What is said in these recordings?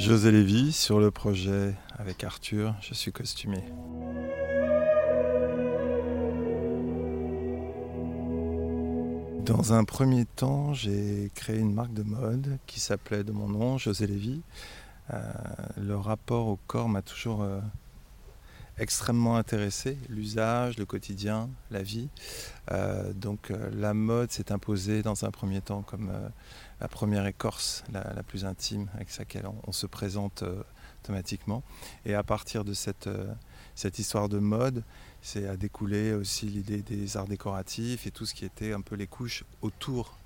José Lévy sur le projet avec Arthur, je suis costumier. Dans un premier temps, j'ai créé une marque de mode qui s'appelait de mon nom, José Lévy. Euh, le rapport au corps m'a toujours euh, extrêmement intéressé, l'usage, le quotidien, la vie. Euh, donc la mode s'est imposée dans un premier temps comme la première écorce, la, plus intime, avec laquelle on, se présente automatiquement. Et à partir de cette, cette histoire de mode, c'est à découler aussi l'idée des arts décoratifs et tout ce qui était un peu les couches autour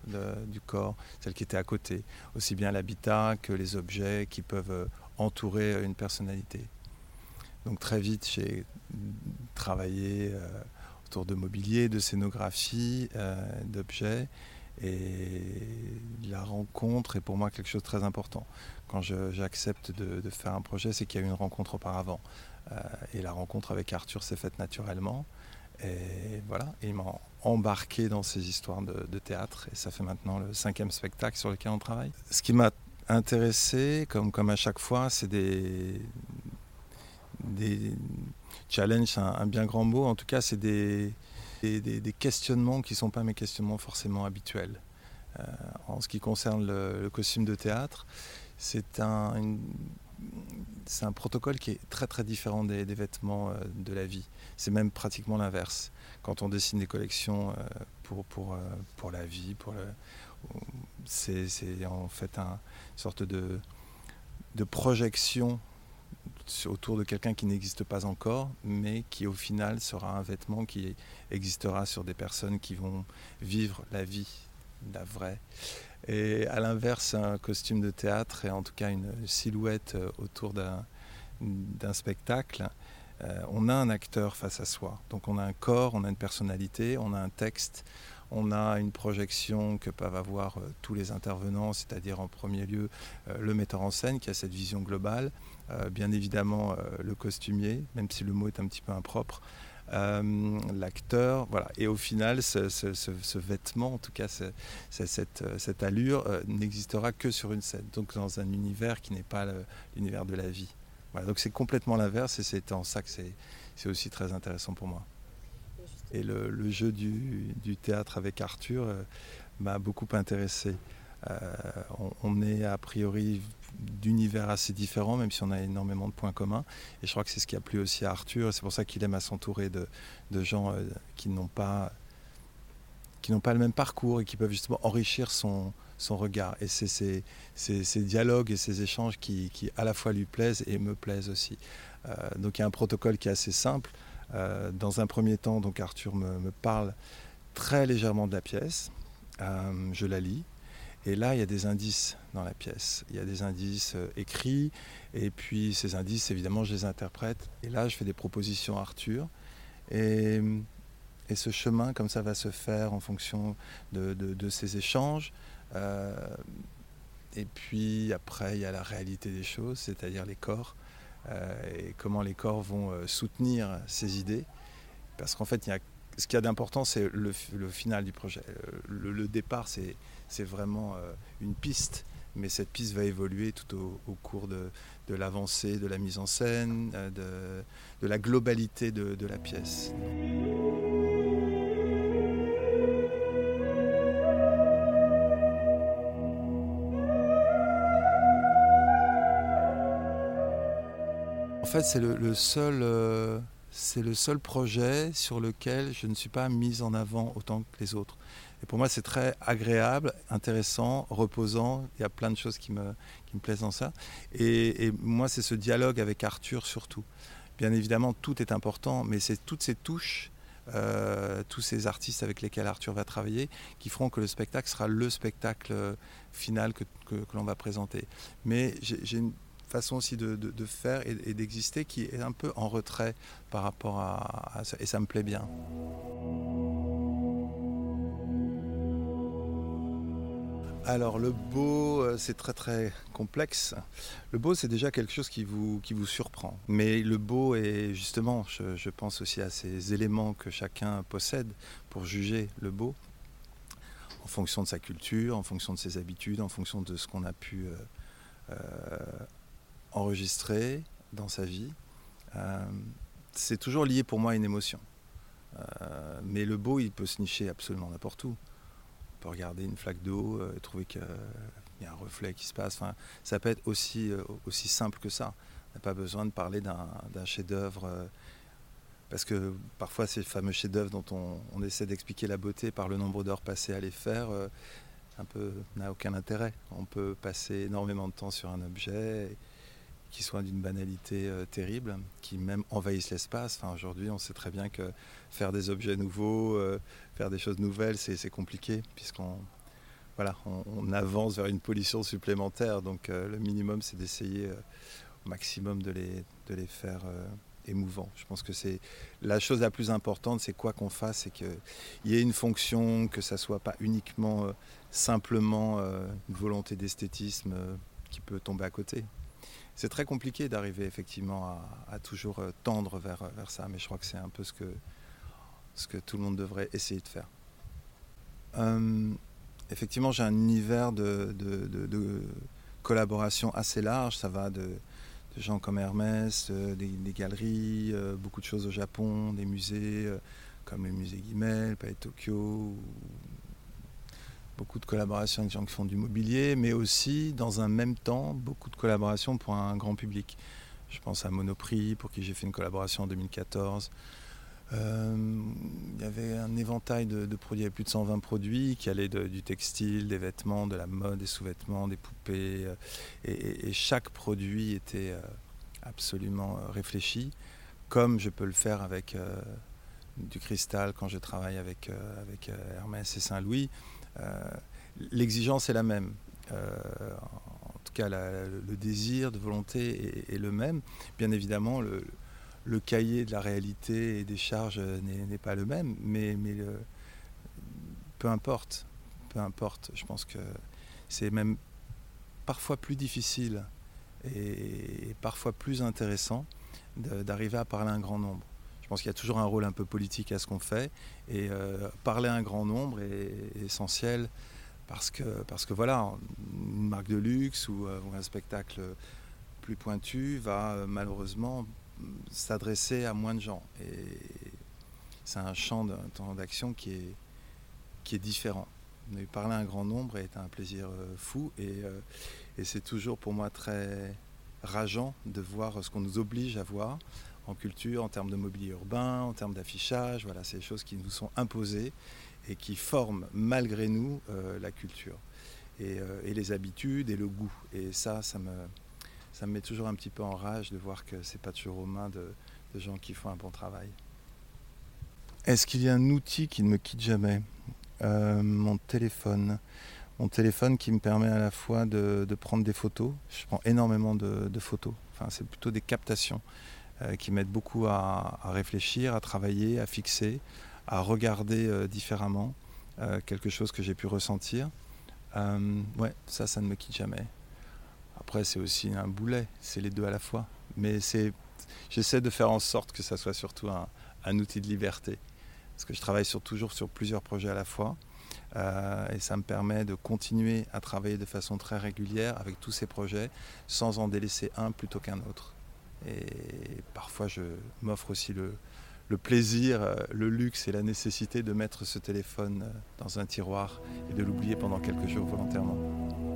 du corps, celles qui étaient à côté, aussi bien l'habitat que les objets qui peuvent euh, entourer une personnalité. Donc très vite, j'ai travaillé euh, autour de mobilier, de scénographie, euh, d'objets. Et la rencontre est pour moi quelque chose de très important. Quand j'accepte de, de, faire un projet, c'est qu'il y a eu une rencontre auparavant. Euh, et la rencontre avec Arthur s'est faite naturellement. Et voilà, il m'a embarqué dans ces histoires de, théâtre. Et ça fait maintenant le cinquième spectacle sur lequel on travaille. Ce qui m'a intéressé, comme, comme à chaque fois, c'est des, des challenges, c'est un, bien grand mot. En tout cas, c'est des, des, questionnements qui ne sont pas mes questionnements forcément habituels. Euh, en ce qui concerne le, costume de théâtre, c'est un, c'est un protocole qui est très très différent des, vêtements euh, de la vie. C'est même pratiquement l'inverse. Quand on dessine des collections euh, pour, pour, pour la vie, pour le, c'est, en fait une sorte de, de projection autour de quelqu'un qui n'existe pas encore, mais qui au final sera un vêtement qui existera sur des personnes qui vont vivre la vie, la vraie. Et à l'inverse, un costume de théâtre et en tout cas une silhouette euh, autour d'un spectacle, euh, on a un acteur face à soi. Donc on a un corps, on a une personnalité, on a un texte, on a une projection que peuvent avoir euh, tous les intervenants, c'est-à-dire en premier lieu le metteur en scène qui a cette vision globale, bien évidemment le costumier, même si le mot est un petit peu impropre, euh, l'acteur, voilà. Et au final, ce, vêtement, en tout cas cette, allure, euh, n'existera que sur une scène, donc dans un univers qui n'est pas l'univers de la vie. Voilà, donc c'est complètement l'inverse et c'est en ça que c'est aussi très intéressant pour moi. Et le, jeu du, théâtre avec Arthur euh, m'a beaucoup intéressé. On, est a priori d'univers assez différents, même si on a énormément de points communs. Et je crois que c'est ce qui a plu aussi à Arthur. C'est pour ça qu'il aime à s'entourer de, gens euh, qui n'ont pas qui n'ont pas le même parcours et qui peuvent justement enrichir son, regard. Et c'est ces, dialogues et ces échanges qui, à la fois lui plaisent et me plaisent aussi. Euh, donc il y a un protocole qui est assez simple. Euh, dans un premier temps, donc Arthur me, parle très légèrement de la pièce. je la lis. Et là, il y a des indices dans la pièce. Il y a des indices euh, écrits, et puis ces indices, évidemment, je les interprète. Et là, je fais des propositions à Arthur. Et, ce chemin, comme ça, va se faire en fonction de, ces échanges. Euh, et puis après, il y a la réalité des choses, c'est-à-dire les corps, euh, et comment les corps vont soutenir ces idées. Parce qu'en fait, il y a ce qu'il y a d'important, c'est le, final du projet. Le, le départ, c'est vraiment euh, une piste, mais cette piste va évoluer tout au, cours de, l'avancée, de la mise en scène, euh, de, la globalité de, la pièce. En fait, c'est le, seul, euh, c'est le seul projet sur lequel je ne suis pas mise en avant autant que les autres. Et pour moi, c'est très agréable, intéressant, reposant. Il y a plein de choses qui me, qui me plaisent dans ça. Et, moi, c'est ce dialogue avec Arthur surtout. Bien évidemment, tout est important, mais c'est toutes ces touches, euh, tous ces artistes avec lesquels Arthur va travailler, qui feront que le spectacle sera le spectacle final que, que, l'on va présenter. Mais j'ai une façon aussi de, faire et, d'exister qui est un peu en retrait par rapport à, à ça. Et ça me plaît bien. Alors le beau, euh, c'est très très complexe. Le beau, c'est déjà quelque chose qui vous, qui vous surprend. Mais le beau est justement, je, pense aussi à ces éléments que chacun possède pour juger le beau, en fonction de sa culture, en fonction de ses habitudes, en fonction de ce qu'on a pu euh, euh, enregistré dans sa vie, c'est toujours lié pour moi à une émotion. mais le beau, il peut se nicher absolument n'importe où. On peut regarder une flaque d'eau et trouver qu'il y a un reflet qui se passe. Enfin, ça peut être aussi, aussi simple que ça. On n'a pas besoin de parler d'un chef-d'œuvre parce que parfois ces fameux chefs-d'œuvre dont on, essaie d'expliquer la beauté par le nombre d'heures passées à les faire, euh, un peu n'a aucun intérêt. On peut passer énormément de temps sur un objet qui soit d'une banalité euh, terrible, qui même envahisse l'espace. Enfin, Aujourd'hui, on sait très bien que faire des objets nouveaux, euh, faire des choses nouvelles, c'est compliqué, puisqu'on voilà, on, avance vers une pollution supplémentaire. Donc le minimum, c'est d'essayer au maximum de les, de les faire émouvant. Je pense que c'est la chose la plus importante, c'est quoi qu'on fasse, c'est qu'il y ait une fonction, que ça soit pas uniquement euh, simplement euh, une volonté d'esthétisme euh, qui peut tomber à côté. C'est très compliqué d'arriver effectivement à, toujours tendre vers, vers ça, mais je crois que c'est un peu ce que, tout le monde devrait essayer de faire. effectivement, j'ai un univers de, collaboration assez large, ça va de gens comme Hermès, euh, des, galeries, euh, beaucoup de choses au Japon, des musées euh, comme le musée Guimel, le Palais Tokyo, beaucoup de collaborations avec des gens qui font du mobilier, mais aussi dans un même temps beaucoup de collaborations pour un grand public. Je pense à Monoprix, pour qui j'ai fait une collaboration en 2014. Euh, il y avait un éventail de, produits, il y avait plus de 120 produits qui allaient du textile, des vêtements, de la mode, des sous-vêtements, des poupées. Euh, et, chaque produit était euh, absolument réfléchi, comme je peux le faire avec du cristal quand je travaille avec, avec Hermès et Saint-Louis. L'exigence est la même. en tout cas, le désir de volonté est, le même. Bien évidemment, le, cahier de la réalité et des charges n'est pas le même, mais, mais peu importe, peu importe. Je pense que c'est même parfois plus difficile et parfois plus intéressant d'arriver à parler à un grand nombre. Je pense qu'il y a toujours un rôle un peu politique à ce qu'on fait et euh, parler à un grand nombre est, essentiel parce que, parce que voilà, une marque de luxe ou, euh, un spectacle plus pointu va euh, malheureusement s'adresser à moins de gens. Et c'est un champ d'action qui est, qui est différent. Parler à un grand nombre est un plaisir fou et, c'est toujours pour moi très rageant de voir ce qu'on nous oblige à voir en culture, en termes de mobilier urbain, en termes d'affichage. Voilà, c'est des choses qui nous sont imposées et qui forment malgré nous euh, la culture et, et, les habitudes et le goût. Et ça, ça me, ça me met toujours un petit peu en rage de voir que c'est pas toujours aux mains de, gens qui font un bon travail. Est-ce qu'il y a un outil qui ne me quitte jamais? Euh, Mon téléphone. Mon téléphone qui me permet à la fois de, prendre des photos. Je prends énormément de, photos. Enfin, c'est plutôt des captations euh, qui m'aident beaucoup à, réfléchir, à travailler, à fixer, à regarder euh, différemment quelque chose que j'ai pu ressentir. ouais, ça, ça ne me quitte jamais. Après, c'est aussi un boulet, c'est les deux à la fois. Mais c'est, j'essaie de faire en sorte que ça soit surtout un, outil de liberté. Parce que je travaille sur, toujours sur plusieurs projets à la fois. Euh, et ça me permet de continuer à travailler de façon très régulière avec tous ces projets sans en délaisser un plutôt qu'un autre. Et parfois, je m'offre aussi le, plaisir, euh, le luxe et la nécessité de mettre ce téléphone euh, dans un tiroir et de l'oublier pendant quelques jours volontairement.